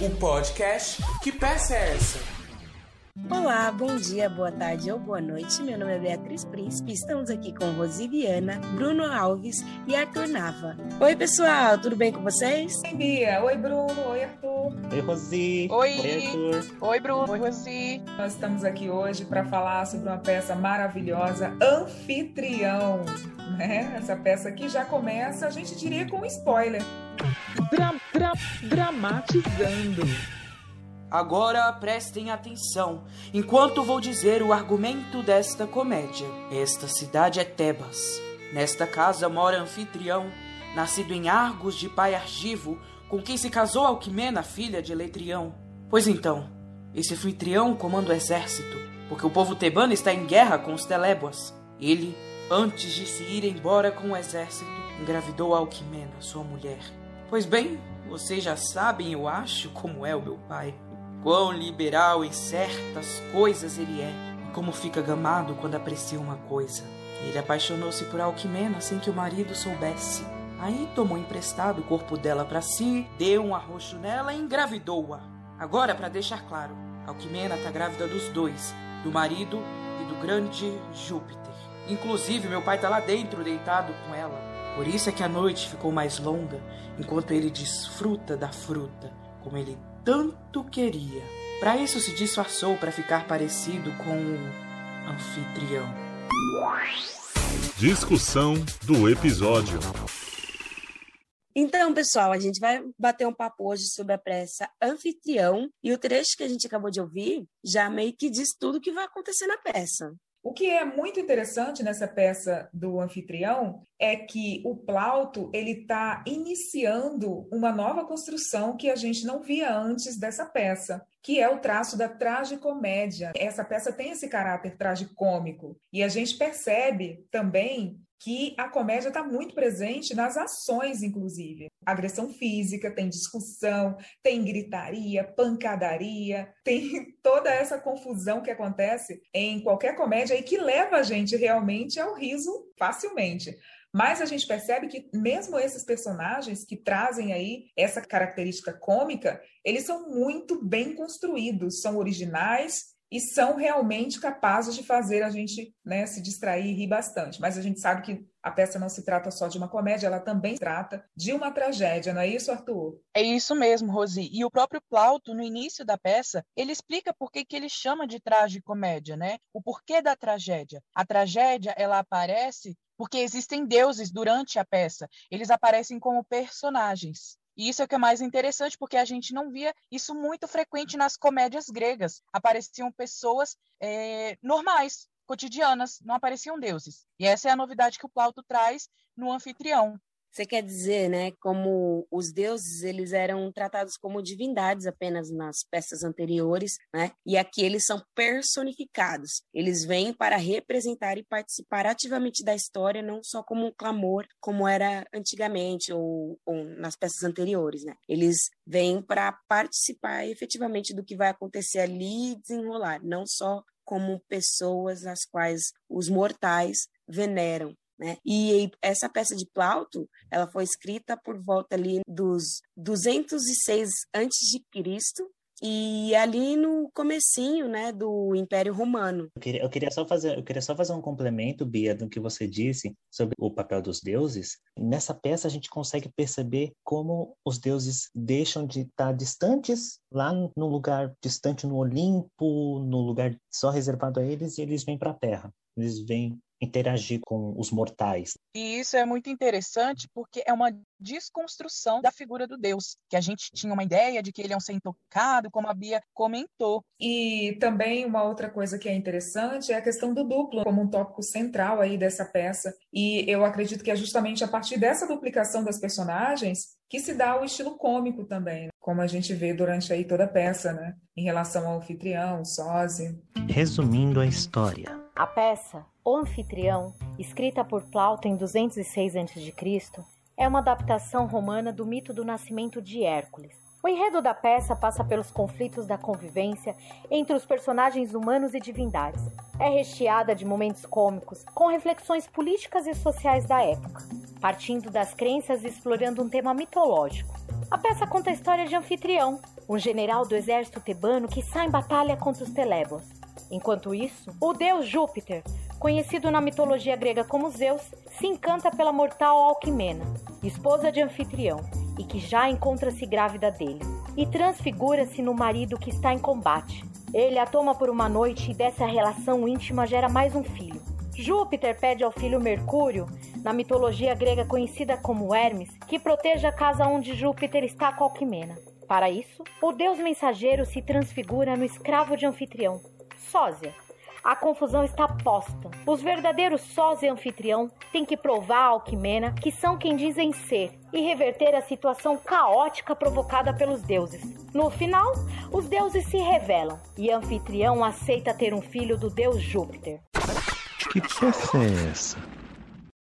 o podcast Que Peça é Essa? Olá, bom dia, boa tarde ou boa noite. Meu nome é Beatriz Príncipe. Estamos aqui com Rosiviana, Bruno Alves e Arthur Nava. Oi, pessoal, tudo bem com vocês? Oi, Bia. Oi, Bruno. Oi, Arthur. Oi, Rosi. Oi. Oi, Arthur. Oi, Bruno. Oi, Rosi. Nós estamos aqui hoje para falar sobre uma peça maravilhosa, Anfitrião. Né? Essa peça aqui já começa, a gente diria, com um spoiler. Dra dra dramatizando. Agora prestem atenção, enquanto vou dizer o argumento desta comédia. Esta cidade é Tebas. Nesta casa mora anfitrião, nascido em Argos de pai Argivo, com quem se casou Alquimena, filha de Letrião. Pois então, esse anfitrião comanda o exército, porque o povo tebano está em guerra com os Teléboas. Ele, antes de se ir embora com o exército, engravidou Alquimena, sua mulher. Pois bem, vocês já sabem, eu acho, como é o meu pai. Quão liberal em certas coisas ele é, e como fica gamado quando aprecia uma coisa. Ele apaixonou-se por Alquimena sem que o marido soubesse. Aí tomou emprestado o corpo dela para si, deu um arroxo nela e engravidou-a. Agora, para deixar claro, Alquimena está grávida dos dois, do marido e do grande Júpiter. Inclusive, meu pai está lá dentro, deitado com ela. Por isso é que a noite ficou mais longa, enquanto ele desfruta da fruta, como ele tanto queria. Para isso se disfarçou para ficar parecido com o anfitrião. Discussão do episódio. Então, pessoal, a gente vai bater um papo hoje sobre a peça Anfitrião e o trecho que a gente acabou de ouvir já meio que diz tudo o que vai acontecer na peça. O que é muito interessante nessa peça do anfitrião é que o Plauto ele está iniciando uma nova construção que a gente não via antes dessa peça, que é o traço da tragicomédia. Essa peça tem esse caráter tragicômico e a gente percebe também que a comédia está muito presente nas ações, inclusive. Agressão física, tem discussão, tem gritaria, pancadaria, tem toda essa confusão que acontece em qualquer comédia e que leva a gente realmente ao riso facilmente. Mas a gente percebe que mesmo esses personagens que trazem aí essa característica cômica, eles são muito bem construídos, são originais e são realmente capazes de fazer a gente né, se distrair e rir bastante. Mas a gente sabe que a peça não se trata só de uma comédia, ela também trata de uma tragédia, não é isso, Arthur? É isso mesmo, Rosi. E o próprio Plauto, no início da peça, ele explica por que, que ele chama de tragicomédia, né? O porquê da tragédia. A tragédia, ela aparece porque existem deuses durante a peça. Eles aparecem como personagens. E isso é o que é mais interessante, porque a gente não via isso muito frequente nas comédias gregas. Apareciam pessoas é, normais, cotidianas, não apareciam deuses. E essa é a novidade que o Plauto traz no anfitrião. Você quer dizer, né, como os deuses eles eram tratados como divindades apenas nas peças anteriores, né? E aqui eles são personificados. Eles vêm para representar e participar ativamente da história, não só como um clamor, como era antigamente ou, ou nas peças anteriores, né? Eles vêm para participar efetivamente do que vai acontecer ali e desenrolar, não só como pessoas as quais os mortais veneram, né? E essa peça de Plauto, ela foi escrita por volta ali dos 206 antes de Cristo e ali no comecinho, né, do Império Romano. Eu queria, eu queria só fazer, eu queria só fazer um complemento, Bia, do que você disse sobre o papel dos deuses. Nessa peça a gente consegue perceber como os deuses deixam de estar distantes lá no lugar distante no Olimpo, no lugar só reservado a eles, e eles vêm para a Terra. Eles vêm interagir com os mortais. E isso é muito interessante porque é uma desconstrução da figura do Deus, que a gente tinha uma ideia de que ele é um ser intocado, como a Bia comentou. E também uma outra coisa que é interessante é a questão do duplo, como um tópico central aí dessa peça. E eu acredito que é justamente a partir dessa duplicação das personagens que se dá o estilo cômico também, como a gente vê durante aí toda a peça, né? Em relação ao anfitrião, o sósia. Resumindo a história. A peça O Anfitrião, escrita por Plauto em 206 a.C., é uma adaptação romana do mito do nascimento de Hércules. O enredo da peça passa pelos conflitos da convivência entre os personagens humanos e divindades. É recheada de momentos cômicos, com reflexões políticas e sociais da época, partindo das crenças e explorando um tema mitológico. A peça conta a história de Anfitrião, um general do exército tebano que sai em batalha contra os Telébos. Enquanto isso, o deus Júpiter, conhecido na mitologia grega como Zeus, se encanta pela mortal Alquimena, esposa de Anfitrião, e que já encontra-se grávida dele, e transfigura-se no marido que está em combate. Ele a toma por uma noite e dessa relação íntima gera mais um filho. Júpiter pede ao filho Mercúrio, na mitologia grega conhecida como Hermes, que proteja a casa onde Júpiter está com Alquimena. Para isso, o deus mensageiro se transfigura no escravo de anfitrião, Sósia. A confusão está posta. Os verdadeiros sós e anfitrião têm que provar a Alquimena que são quem dizem ser e reverter a situação caótica provocada pelos deuses. No final, os deuses se revelam e anfitrião aceita ter um filho do deus Júpiter. Que peça é essa?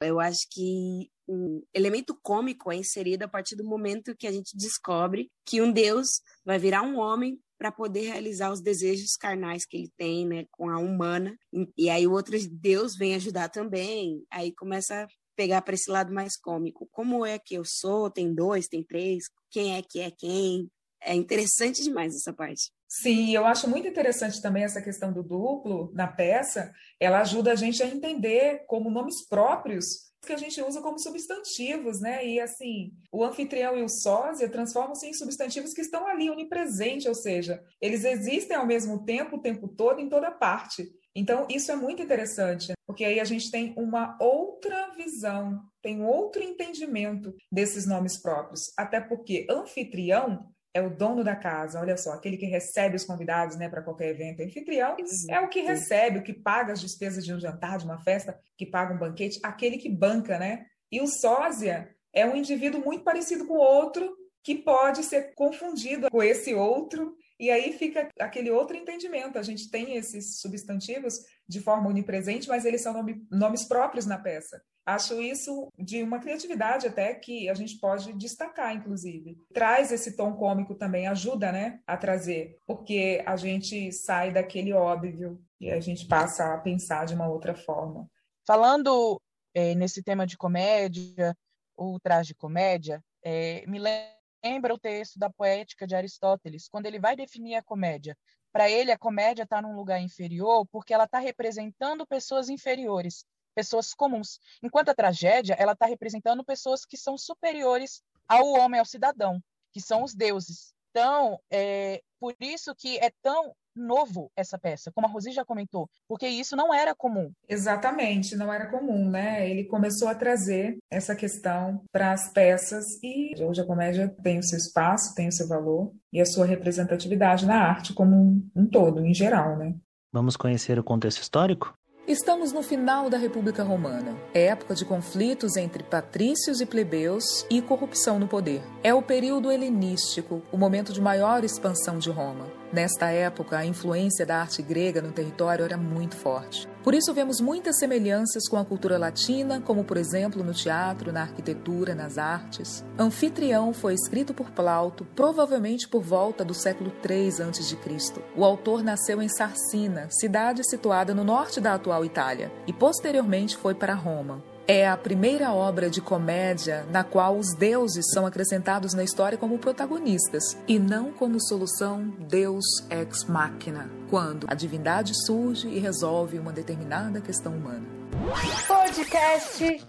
Eu acho que um elemento cômico é inserido a partir do momento que a gente descobre que um deus vai virar um homem para poder realizar os desejos carnais que ele tem, né, com a humana. E aí o outro deus vem ajudar também. Aí começa a pegar para esse lado mais cômico. Como é que eu sou? Tem dois, tem três? Quem é que é quem? É interessante demais essa parte. Sim, eu acho muito interessante também essa questão do duplo na peça. Ela ajuda a gente a entender como nomes próprios que a gente usa como substantivos, né? E assim, o anfitrião e o sósia transformam-se em substantivos que estão ali onipresentes, ou seja, eles existem ao mesmo tempo, o tempo todo, em toda parte. Então, isso é muito interessante, porque aí a gente tem uma outra visão, tem outro entendimento desses nomes próprios. Até porque anfitrião é o dono da casa, olha só, aquele que recebe os convidados né, para qualquer evento. Anfitrião é o que recebe, o que paga as despesas de um jantar, de uma festa, que paga um banquete, aquele que banca, né? E o sósia é um indivíduo muito parecido com o outro, que pode ser confundido com esse outro, e aí fica aquele outro entendimento. A gente tem esses substantivos de forma onipresente, mas eles são nome, nomes próprios na peça. Acho isso de uma criatividade até que a gente pode destacar, inclusive. Traz esse tom cômico também, ajuda, né, a trazer, porque a gente sai daquele óbvio e a gente passa a pensar de uma outra forma. Falando é, nesse tema de comédia, ou tragicomédia, é, me lembra o texto da Poética de Aristóteles, quando ele vai definir a comédia. Para ele, a comédia está num lugar inferior porque ela está representando pessoas inferiores pessoas comuns. Enquanto a tragédia, ela está representando pessoas que são superiores ao homem, ao cidadão, que são os deuses. Então, é por isso que é tão novo essa peça, como a Rosi já comentou, porque isso não era comum. Exatamente, não era comum, né? Ele começou a trazer essa questão para as peças e hoje a comédia tem o seu espaço, tem o seu valor e a sua representatividade na arte como um, um todo, em geral, né? Vamos conhecer o contexto histórico? Estamos no final da República Romana, época de conflitos entre patrícios e plebeus e corrupção no poder. É o período helenístico, o momento de maior expansão de Roma. Nesta época, a influência da arte grega no território era muito forte. Por isso, vemos muitas semelhanças com a cultura latina, como, por exemplo, no teatro, na arquitetura, nas artes. Anfitrião foi escrito por Plauto, provavelmente por volta do século III a.C. O autor nasceu em Sarcina, cidade situada no norte da atual Itália, e posteriormente foi para Roma. É a primeira obra de comédia na qual os deuses são acrescentados na história como protagonistas e não como solução Deus ex machina, quando a divindade surge e resolve uma determinada questão humana. Podcast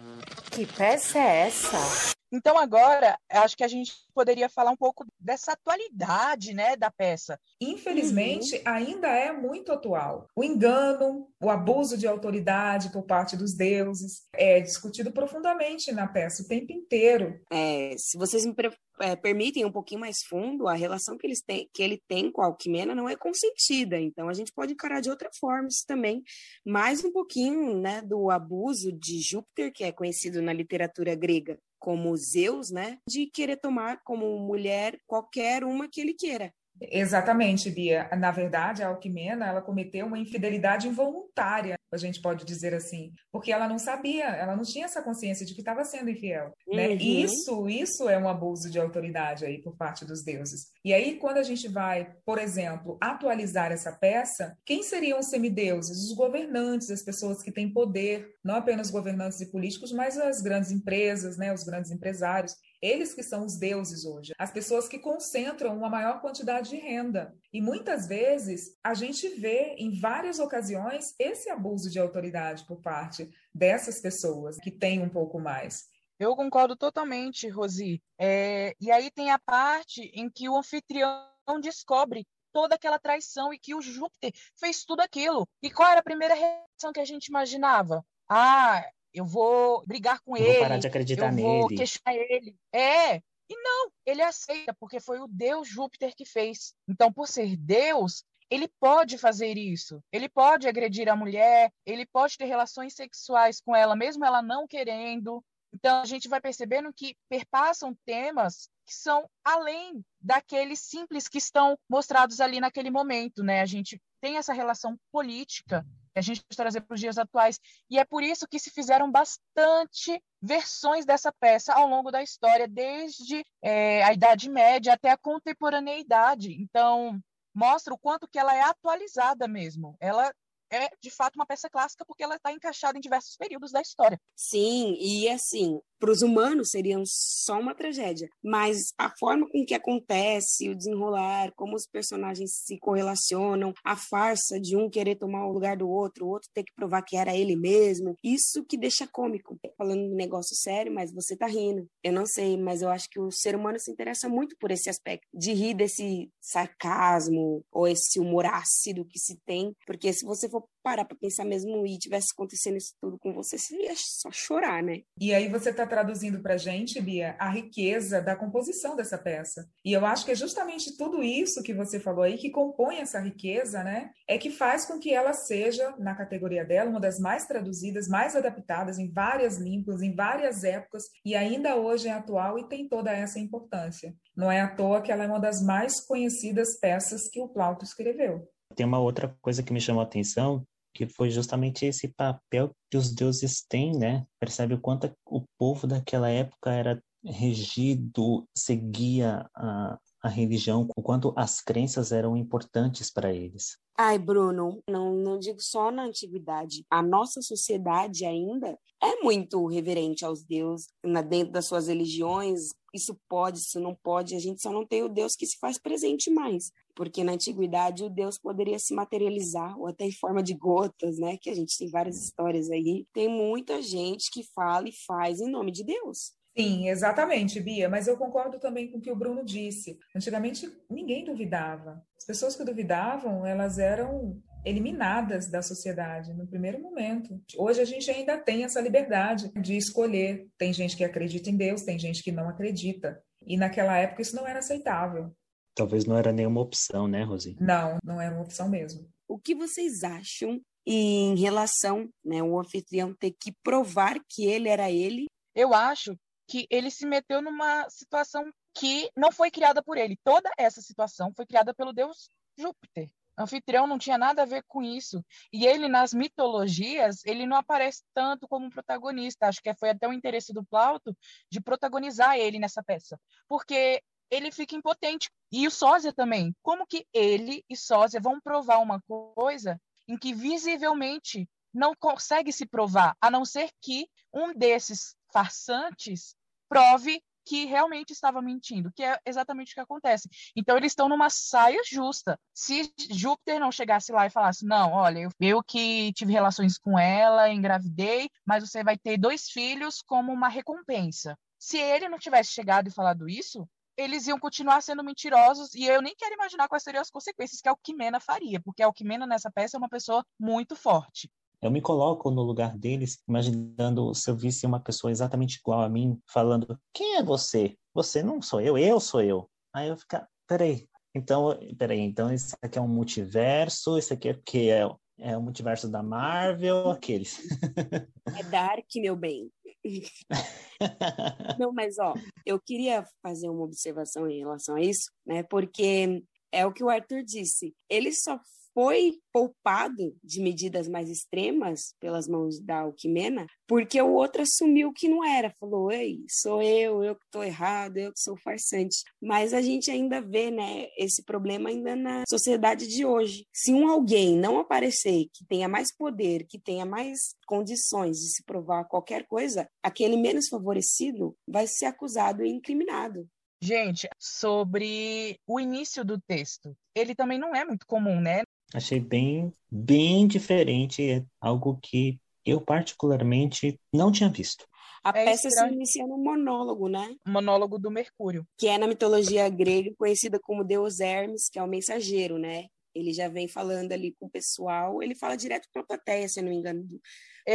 Que peça é essa? Então, agora, acho que a gente poderia falar um pouco dessa atualidade né, da peça. Infelizmente, uhum. ainda é muito atual. O engano, o abuso de autoridade por parte dos deuses é discutido profundamente na peça o tempo inteiro. É, se vocês me é, permitem um pouquinho mais fundo, a relação que, eles têm, que ele tem com a Alquimena não é consentida, então a gente pode encarar de outra forma isso também. Mais um pouquinho né, do abuso de Júpiter, que é conhecido na literatura grega como Zeus, né, de querer tomar como mulher qualquer uma que ele queira. Exatamente, Bia. Na verdade, a Alquimena, ela cometeu uma infidelidade involuntária, a gente pode dizer assim, porque ela não sabia, ela não tinha essa consciência de que estava sendo infiel. Né? Uhum. Né? Isso, isso é um abuso de autoridade aí por parte dos deuses. E aí, quando a gente vai, por exemplo, atualizar essa peça, quem seriam os semideuses? Os governantes, as pessoas que têm poder, não apenas governantes e políticos, mas as grandes empresas, né, os grandes empresários. Eles que são os deuses hoje, as pessoas que concentram uma maior quantidade de renda. E muitas vezes a gente vê em várias ocasiões esse abuso de autoridade por parte dessas pessoas que têm um pouco mais. Eu concordo totalmente, Rosi. É, e aí tem a parte em que o anfitrião descobre toda aquela traição e que o Júpiter fez tudo aquilo. E qual era a primeira reação que a gente imaginava? Ah, eu vou brigar com eu ele. Vou parar de acreditar eu nele. vou questionar ele. É. E não, ele aceita, porque foi o Deus Júpiter que fez. Então, por ser Deus, ele pode fazer isso. Ele pode agredir a mulher, ele pode ter relações sexuais com ela, mesmo ela não querendo. Então, a gente vai percebendo que perpassam temas que são além daqueles simples que estão mostrados ali naquele momento, né? A gente tem essa relação política que a gente pode trazer para os dias atuais. E é por isso que se fizeram bastante versões dessa peça ao longo da história, desde é, a Idade Média até a contemporaneidade. Então, mostra o quanto que ela é atualizada mesmo. Ela é de fato uma peça clássica porque ela está encaixada em diversos períodos da história. Sim, e assim, para os humanos seriam só uma tragédia, mas a forma com que acontece, o desenrolar, como os personagens se correlacionam, a farsa de um querer tomar o lugar do outro, o outro ter que provar que era ele mesmo, isso que deixa cômico. Falando um negócio sério, mas você tá rindo. Eu não sei, mas eu acho que o ser humano se interessa muito por esse aspecto, de rir desse sarcasmo ou esse humor ácido que se tem, porque se você for parar para pensar mesmo e tivesse acontecendo isso tudo com você, seria só chorar, né? E aí você está traduzindo para gente, Bia, a riqueza da composição dessa peça. E eu acho que é justamente tudo isso que você falou aí que compõe essa riqueza, né? É que faz com que ela seja, na categoria dela, uma das mais traduzidas, mais adaptadas em várias línguas, em várias épocas e ainda hoje é atual e tem toda essa importância. Não é à toa que ela é uma das mais conhecidas peças que o Plauto escreveu. Tem uma outra coisa que me chamou a atenção, que foi justamente esse papel que os deuses têm, né? Percebe o quanto o povo daquela época era regido, seguia a, a religião, o quanto as crenças eram importantes para eles. Ai, Bruno, não, não digo só na antiguidade. A nossa sociedade ainda é muito reverente aos deuses, na, dentro das suas religiões. Isso pode, isso não pode. A gente só não tem o Deus que se faz presente mais porque na antiguidade o Deus poderia se materializar ou até em forma de gotas, né? Que a gente tem várias histórias aí. Tem muita gente que fala e faz em nome de Deus. Sim, exatamente, Bia, mas eu concordo também com o que o Bruno disse. Antigamente ninguém duvidava. As pessoas que duvidavam, elas eram eliminadas da sociedade no primeiro momento. Hoje a gente ainda tem essa liberdade de escolher. Tem gente que acredita em Deus, tem gente que não acredita. E naquela época isso não era aceitável. Talvez não era nenhuma opção, né, Rosi? Não, não era uma opção mesmo. O que vocês acham em relação, né, o anfitrião ter que provar que ele era ele? Eu acho que ele se meteu numa situação que não foi criada por ele. Toda essa situação foi criada pelo deus Júpiter. O anfitrião não tinha nada a ver com isso. E ele, nas mitologias, ele não aparece tanto como um protagonista. Acho que foi até o interesse do Plauto de protagonizar ele nessa peça. Porque ele fica impotente. E o sósia também. Como que ele e sósia vão provar uma coisa em que visivelmente não consegue se provar, a não ser que um desses farsantes prove que realmente estava mentindo, que é exatamente o que acontece. Então eles estão numa saia justa. Se Júpiter não chegasse lá e falasse: "Não, olha, eu, eu que tive relações com ela, engravidei, mas você vai ter dois filhos como uma recompensa". Se ele não tivesse chegado e falado isso, eles iam continuar sendo mentirosos e eu nem quero imaginar quais seriam as consequências que a Alquimena faria, porque a Alquimena nessa peça é uma pessoa muito forte. Eu me coloco no lugar deles, imaginando se eu visse uma pessoa exatamente igual a mim, falando: Quem é você? Você não sou eu, eu sou eu. Aí eu ficar: Peraí, então, peraí, então isso aqui é um multiverso, isso aqui é o que? É, é o multiverso da Marvel, aqueles. É Dark, meu bem. Não, mas ó, eu queria fazer uma observação em relação a isso, né? Porque é o que o Arthur disse. Ele só foi poupado de medidas mais extremas pelas mãos da Alquimena, porque o outro assumiu que não era, falou: "Ei, sou eu, eu que estou errado, eu que sou farsante". Mas a gente ainda vê, né, esse problema ainda na sociedade de hoje. Se um alguém não aparecer que tenha mais poder, que tenha mais condições de se provar qualquer coisa, aquele menos favorecido vai ser acusado e incriminado. Gente, sobre o início do texto, ele também não é muito comum, né? Achei bem, bem diferente, é algo que eu particularmente não tinha visto. A É peça estranho. se inicia no monólogo, né? O monólogo do Mercúrio. Que é na mitologia grega conhecida como Deus Hermes, que é o mensageiro, né? Ele já vem falando ali com o pessoal, ele fala direto para a plateia, se eu não me engano.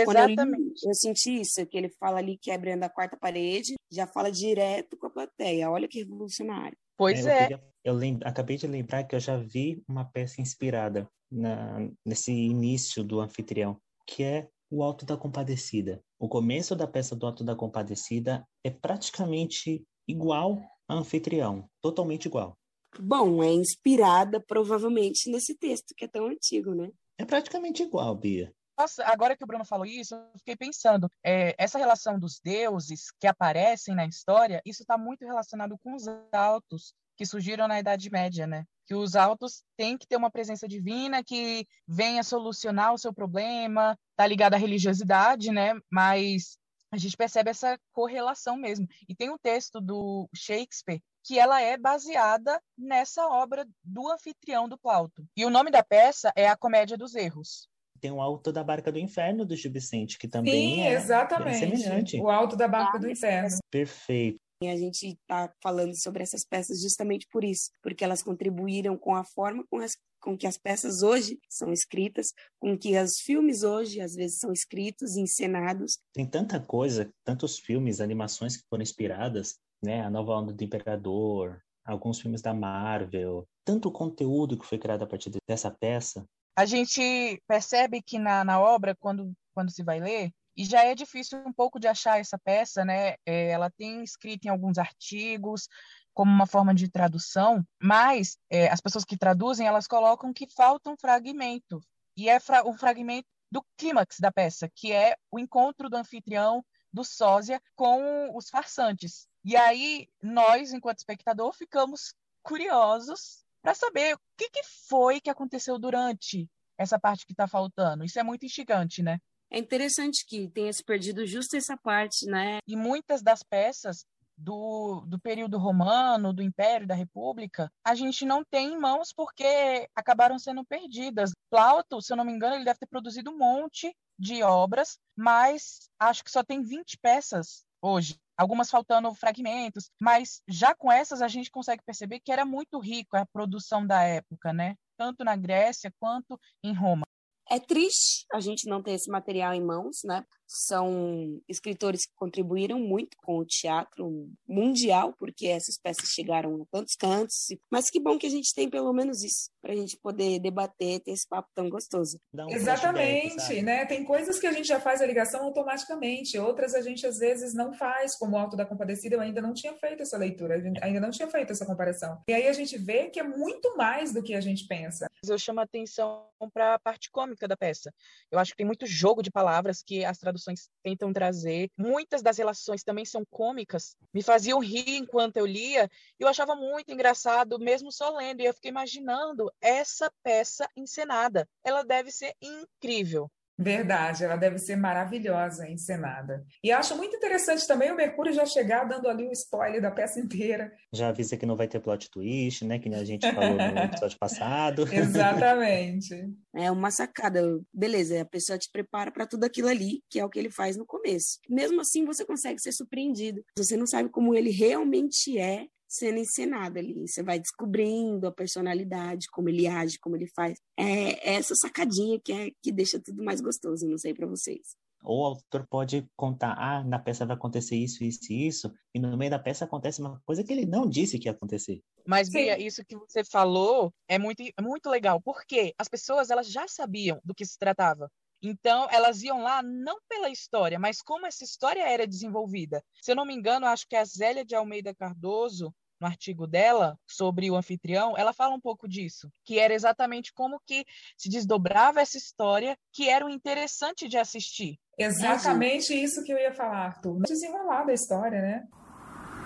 Quando eu li, Exatamente. eu senti isso, que ele fala ali quebrando a quarta parede, já fala direto com a plateia. Olha que revolucionário. Pois eu é. queria- eu lem- acabei de lembrar que eu já vi uma peça inspirada na- nesse início do anfitrião, que é o Alto da Compadecida. O começo da peça do Alto da Compadecida é praticamente igual ao anfitrião, totalmente igual. Bom, é inspirada provavelmente nesse texto que é tão antigo, né? É praticamente igual, Bia. Nossa, agora que o Bruno falou isso, eu fiquei pensando, é, essa relação dos deuses que aparecem na história, isso está muito relacionado com os altos que surgiram na Idade Média, né? Que os altos têm que ter uma presença divina que venha solucionar o seu problema, tá ligado à religiosidade, né? Mas a gente percebe essa correlação mesmo. E tem um texto do Shakespeare que ela é baseada nessa obra do anfitrião do Plauto. E o nome da peça é A Comédia dos Erros. Tem o Alto da Barca do Inferno do Gil Vicente, que também Sim, é exatamente. semelhante. O Alto da Barca do Ah, Inferno. Perfeito. E a gente está falando sobre essas peças justamente por isso, porque elas contribuíram com a forma com, as, com que as peças hoje são escritas, com que os filmes hoje às vezes são escritos e encenados. Tem tanta coisa, tantos filmes, animações que foram inspiradas, né? A Nova Onda do Imperador, alguns filmes da Marvel, tanto conteúdo que foi criado a partir dessa peça. A gente percebe que na, na obra, quando, quando se vai ler, e já é difícil um pouco de achar essa peça, né? É, ela tem escrito em alguns artigos, como uma forma de tradução, mas é, as pessoas que traduzem, elas colocam que falta um fragmento, e é fra fragmento do clímax da peça, que é o encontro do anfitrião, do sósia, com os farsantes. E aí, nós, enquanto espectador, ficamos curiosos para saber o que, que foi que aconteceu durante essa parte que está faltando. Isso é muito instigante, né? É interessante que tenha se perdido justo essa parte, né? E muitas das peças do, do período romano, do Império, da República, a gente não tem em mãos porque acabaram sendo perdidas. Plauto, se eu não me engano, ele deve ter produzido um monte de obras, mas acho que só tem 20 peças hoje. Algumas faltando fragmentos, mas já com essas a gente consegue perceber que era muito rico a produção da época, né? Tanto na Grécia quanto em Roma. É triste a gente não ter esse material em mãos, né? São escritores que contribuíram muito com o teatro mundial, porque essas peças chegaram a tantos cantos. Mas que bom que a gente tem pelo menos isso, para a gente poder debater, ter esse papo tão gostoso. Um Exatamente, né? Tem coisas que a gente já faz a ligação automaticamente, outras a gente às vezes não faz, como o Alto da Compadecida, eu ainda não tinha feito essa leitura, ainda não tinha feito essa comparação. E aí a gente vê que é muito mais do que a gente pensa. Eu chamo a atenção para a parte cômica da peça. Eu acho que tem muito jogo de palavras que as traduções tentam trazer. Muitas das relações também são cômicas, me faziam rir enquanto eu lia, e eu achava muito engraçado, mesmo só lendo, e eu fiquei imaginando essa peça encenada. Ela deve ser incrível. Verdade, ela deve ser maravilhosa, encenada. E acho muito interessante também o Mercúrio já chegar dando ali o spoiler da peça inteira. Já avisa que não vai ter plot twist, né? Que nem a gente falou no episódio passado. Exatamente. É uma sacada. Beleza, a pessoa te prepara para tudo aquilo ali, que é o que ele faz no começo. Mesmo assim, você consegue ser surpreendido. Você não sabe como ele realmente é sendo encenado ali. Você vai descobrindo a personalidade, como ele age, como ele faz. É essa sacadinha que é que deixa tudo mais gostoso, não sei para vocês. Ou o autor pode contar, ah, na peça vai acontecer isso, isso e isso, e no meio da peça acontece uma coisa que ele não disse que ia acontecer. Mas, Sim. Bia, isso que você falou é muito, é muito legal, porque as pessoas elas já sabiam do que se tratava. Então, elas iam lá não pela história, mas como essa história era desenvolvida. Se eu não me engano, acho que a Zélia de Almeida Cardoso, no artigo dela sobre o anfitrião, ela fala um pouco disso, que era exatamente como que se desdobrava essa história, que era o interessante de assistir. Exatamente isso que eu ia falar, Arthur. Desenrolar da história, né?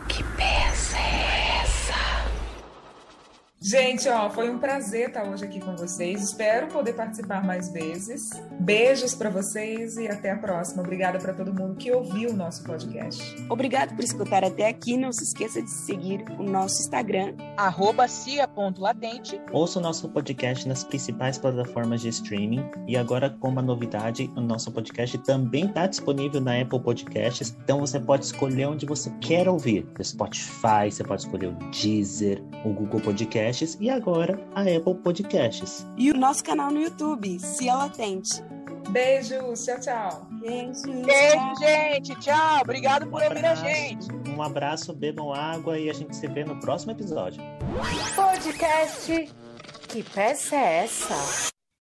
Que peça é? Gente, ó, foi um prazer estar hoje aqui com vocês. Espero poder participar mais vezes. Beijos para vocês e até a próxima. Obrigada para todo mundo que ouviu o nosso podcast. Obrigado por escutar até aqui. Não se esqueça de seguir o nosso Instagram, cia.latente. Ouça o nosso podcast nas principais plataformas de streaming. E agora, com uma novidade, o nosso podcast também está disponível na Apple Podcasts. Então você pode escolher onde você quer ouvir. O Spotify, você pode escolher o Deezer, o Google Podcast e agora a Apple Podcasts. E o nosso canal no YouTube, Cia Latente. Beijos, tchau, tchau. Beijos. Beijo, gente. Tchau. Obrigado por um ouvir a gente. Um abraço, bebam água e a gente se vê no próximo episódio. Podcast Que peça é essa?